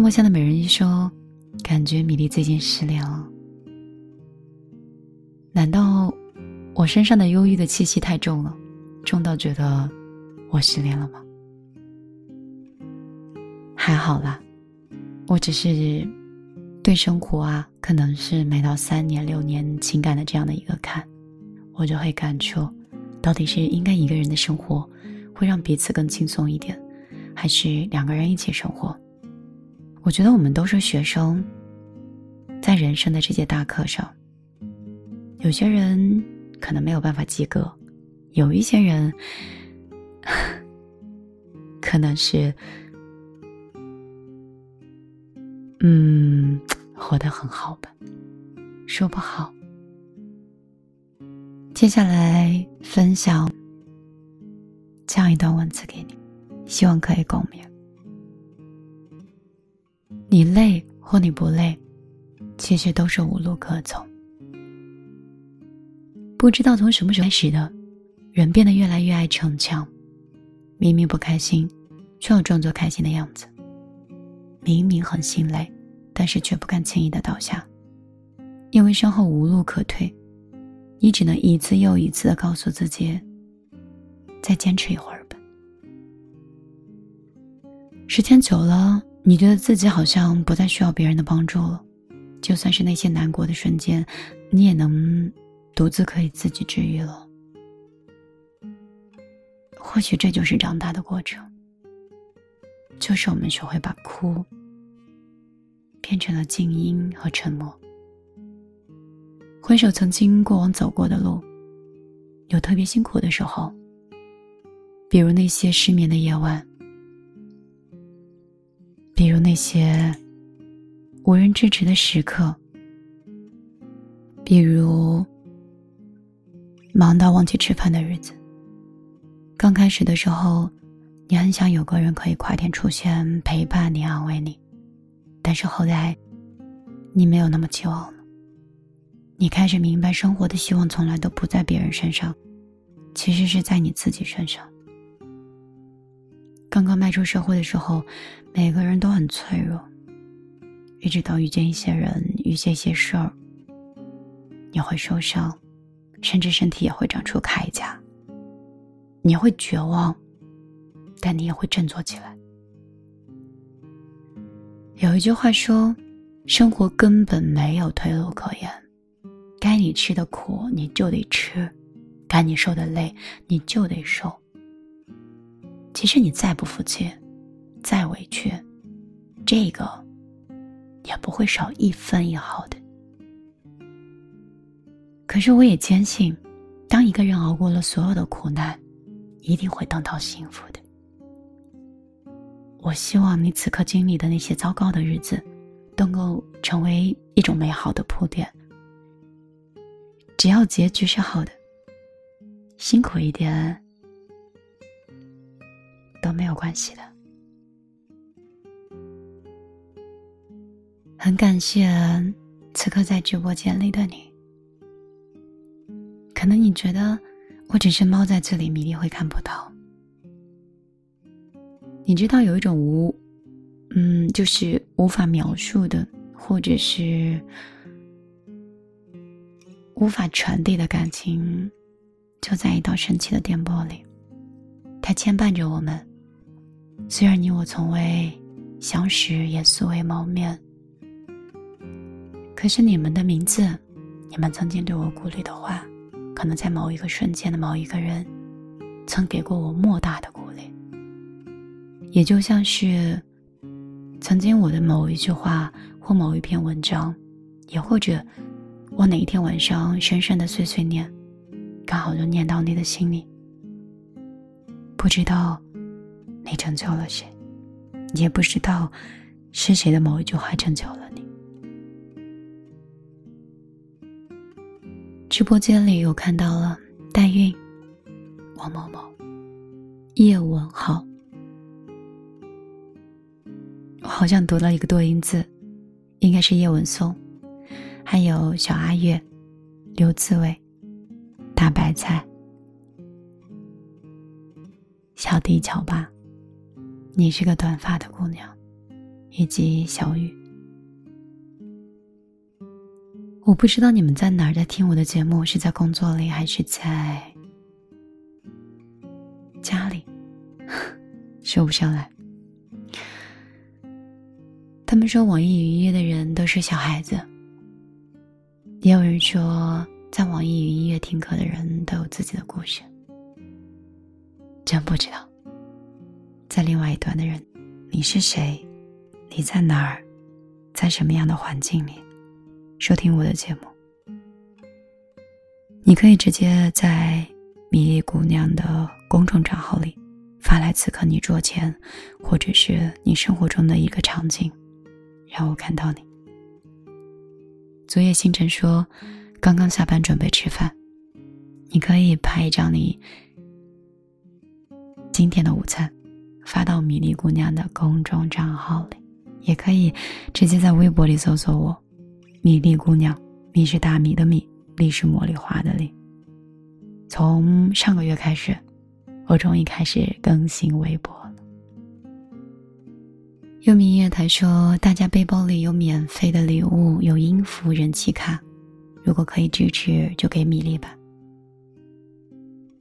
泡沫下的美人鱼说：“感觉米粒最近失恋了。难道我身上的忧郁的气息太重了，重到觉得我失恋了吗？还好啦，我只是对生活啊，可能是每到三年六年情感的这样的一个坎，我就会感触，到底是应该一个人的生活会让彼此更轻松一点，还是两个人一起生活？”我觉得我们都是学生，在人生的这节大课上，有些人可能没有办法及格，有一些人 可能是，嗯，活得很好吧，说不好。接下来分享这样一段文字给你，希望可以共鸣。你累或你不累，其实都是无路可走。不知道从什么时候开始的，人变得越来越爱逞强，明明不开心，却要装作开心的样子。明明很心累，但是却不敢轻易的倒下，因为身后无路可退，你只能一次又一次的告诉自己，再坚持一会儿吧。时间久了。你觉得自己好像不再需要别人的帮助了，就算是那些难过的瞬间，你也能独自可以自己治愈了。或许这就是长大的过程，就是我们学会把哭变成了静音和沉默。回首曾经过往走过的路，有特别辛苦的时候，比如那些失眠的夜晚。比如那些无人支持的时刻，比如忙到忘记吃饭的日子。刚开始的时候，你很想有个人可以快点出现陪伴你、安慰你，但是后来，你没有那么期望了。你开始明白，生活的希望从来都不在别人身上，其实是在你自己身上。刚刚迈出社会的时候，每个人都很脆弱。一直到遇见一些人，遇见一些事儿，你会受伤，甚至身体也会长出铠甲。你会绝望，但你也会振作起来。有一句话说：“生活根本没有退路可言，该你吃的苦你就得吃，该你受的累你就得受。”其实你再不服气，再委屈，这个也不会少一分一毫的。可是我也坚信，当一个人熬过了所有的苦难，一定会等到幸福的。我希望你此刻经历的那些糟糕的日子，都能够成为一种美好的铺垫。只要结局是好的，辛苦一点。都没有关系的。很感谢此刻在直播间里的你。可能你觉得我只是猫在这里，米粒会看不到。你知道有一种无，嗯，就是无法描述的，或者是无法传递的感情，就在一道神奇的电波里，它牵绊着我们。虽然你我从未相识，也素未谋面，可是你们的名字，你们曾经对我鼓励的话，可能在某一个瞬间的某一个人，曾给过我莫大的鼓励。也就像是，曾经我的某一句话或某一篇文章，也或者我哪一天晚上深深的碎碎念，刚好就念到你的心里，不知道。你拯救了谁？也不知道是谁的某一句话拯救了你。直播间里有看到了代孕，王某某，叶文浩，我好像读了一个多音字，应该是叶文松，还有小阿月，刘刺猬，大白菜，小地桥吧。你是个短发的姑娘，以及小雨。我不知道你们在哪儿在听我的节目，是在工作里还是在家里，说不上来。他们说网易云音乐的人都是小孩子，也有人说在网易云音乐听歌的人都有自己的故事。真不知道，在另外一端的人，你是谁？你在哪儿？在什么样的环境里？收听我的节目，你可以直接在米粒姑娘的公众账号里发来此刻你桌前，或者是你生活中的一个场景，让我看到你。昨夜星辰说，刚刚下班准备吃饭，你可以拍一张你今天的午餐，发到米粒姑娘的公众账号里，也可以直接在微博里搜索我。米粒姑娘，米是大米的米，粒是茉莉花的粒。从上个月开始，我终于开始更新微博了。优米音乐台说，大家背包里有免费的礼物，有音符、人气卡，如果可以支持，就给米粒吧。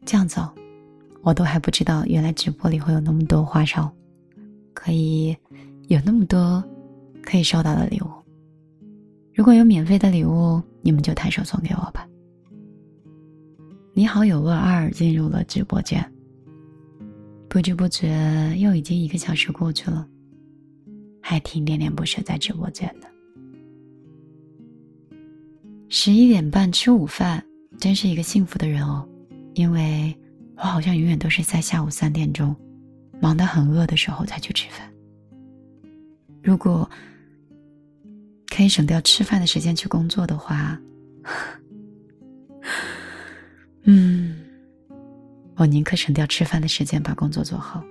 这样子，哦，我都还不知道，原来直播里会有那么多花哨，可以有那么多可以收到的礼物。如果有免费的礼物，你们就抬手送给我吧。你好，有问二进入了直播间。不知不觉又已经一个小时过去了，还挺恋恋不舍在直播间的。十一点半吃午饭，真是一个幸福的人哦，因为我好像永远都是在下午三点钟，忙得很饿的时候才去吃饭。如果。可以省掉吃饭的时间去工作的话，嗯，我宁可省掉吃饭的时间把工作做好。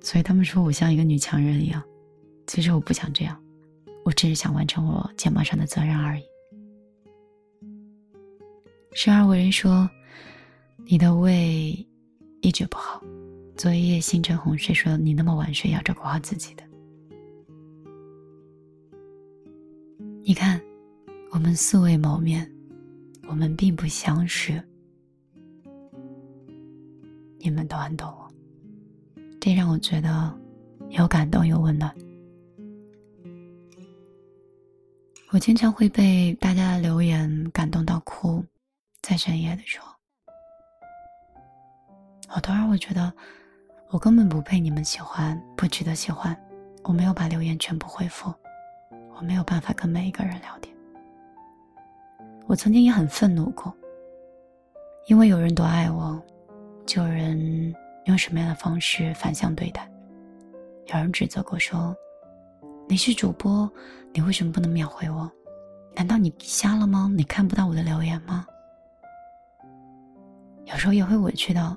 所以他们说我像一个女强人一样，其实我不想这样，我只是想完成我肩膀上的责任而已。生而为人说，你的胃一直不好。昨夜星辰红睡说你那么晚睡要照顾好自己的。你看，我们素未谋面，我们并不相识，你们都很懂我，这让我觉得有感动有温暖。我经常会被大家的留言感动到哭，在深夜的时候，我突然会觉得，我根本不配你们喜欢，不值得喜欢，我没有把留言全部回复。我没有办法跟每一个人聊天。我曾经也很愤怒过，因为有人多爱我，就有人用什么样的方式反向对待。有人指责过说：“你是主播，你为什么不能秒回我？难道你瞎了吗？你看不到我的留言吗？”有时候也会委屈到，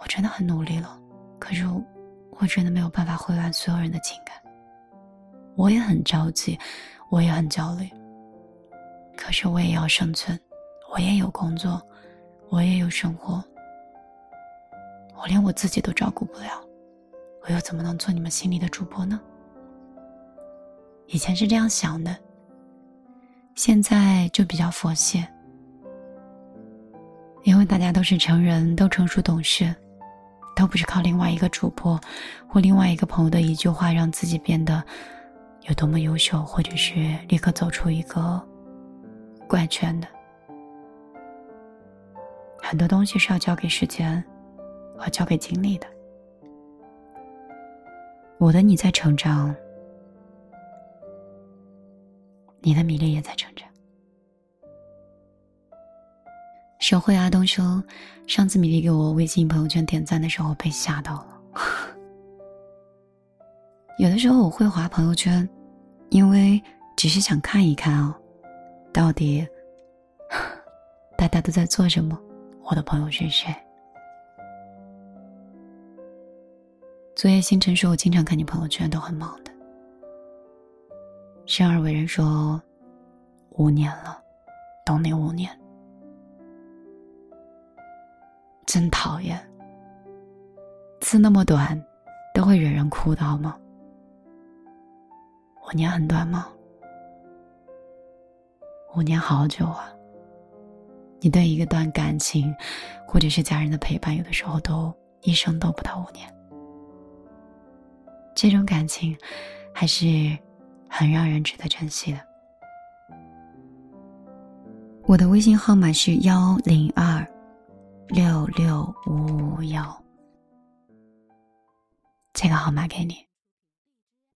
我真的很努力了，可是我真的没有办法回完所有人的情感。我也很着急，我也很焦虑。可是我也要生存，我也有工作，我也有生活。我连我自己都照顾不了，我又怎么能做你们心里的主播呢？以前是这样想的，现在就比较佛系，因为大家都是成人，都成熟懂事，都不是靠另外一个主播或另外一个朋友的一句话让自己变得。有多么优秀，或者是立刻走出一个怪圈的，很多东西是要交给时间和交给精力的。我的你在成长，你的米粒也在成长。手绘阿东说，上次米粒给我微信朋友圈点赞的时候被吓到了。有的时候我会划朋友圈，因为只是想看一看哦，到底 大家都在做什么，我的朋友是谁。昨夜星辰说：“我经常看你朋友圈，都很忙的。”生而为人说：“五年了，懂你五年，真讨厌。字那么短，都会惹人哭到吗？”五年很短吗？五年好久啊！你对一个段感情，或者是家人的陪伴，有的时候都一生都不到五年。这种感情，还是很让人值得珍惜的。我的微信号码是幺零二六六五五幺，这个号码给你。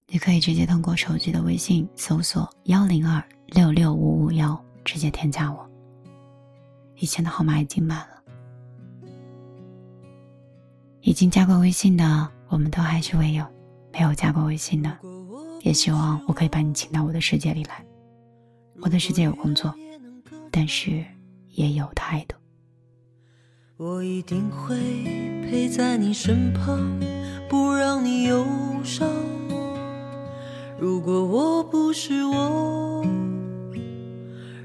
你可以直接通过手机的微信搜索幺零二六六五五幺，直接添加我。以前的号码已经满了，已经加过微信的，我们都还是未有；没有加过微信的，也希望我可以把你请到我的世界里来。我的世界有工作，但是也有态度。我一定会陪在你身旁，不让你忧伤。如果我不是我，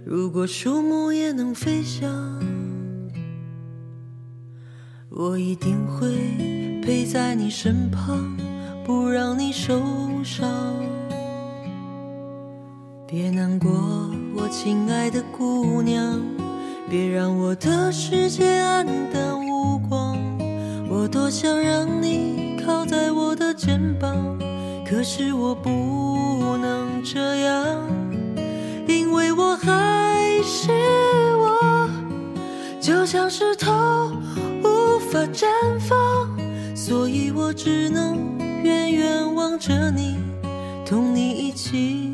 如果树木也能飞翔，我一定会陪在你身旁，不让你受伤。别难过，我亲爱的姑娘，别让我的世界黯淡无光。我多想让你靠在我的肩膀。可是我不能这样，因为我还是我，就像石头无法绽放，所以我只能远远望着你，同你一起。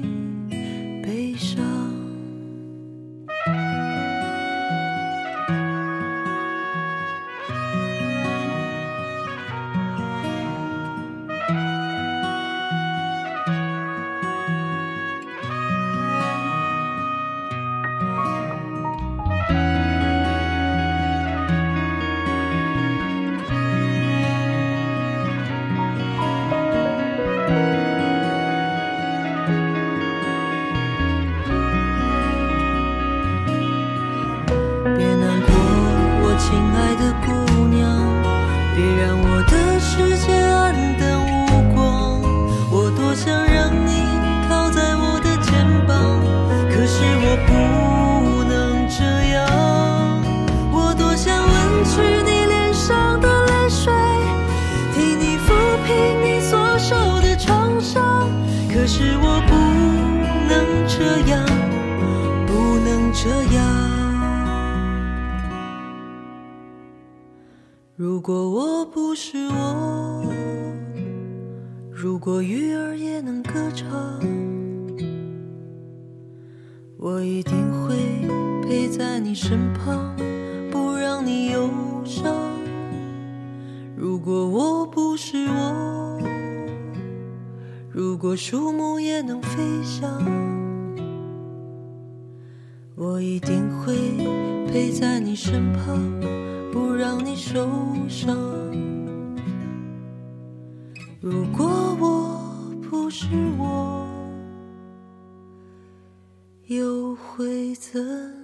亲爱的姑娘别让我的世界黯淡无光我多想让你靠在我的肩膀可是我不能这样我多想吻去你脸上的泪水替你抚平你所受的创伤可是我不能这样不能这样。如果我不是我，如果鱼儿也能歌唱，我一定会陪在你身旁，不让你忧伤。如果我不是我，如果树木也能飞翔，我一定会陪在你身旁。不让你受伤。如果我不是我，又会怎？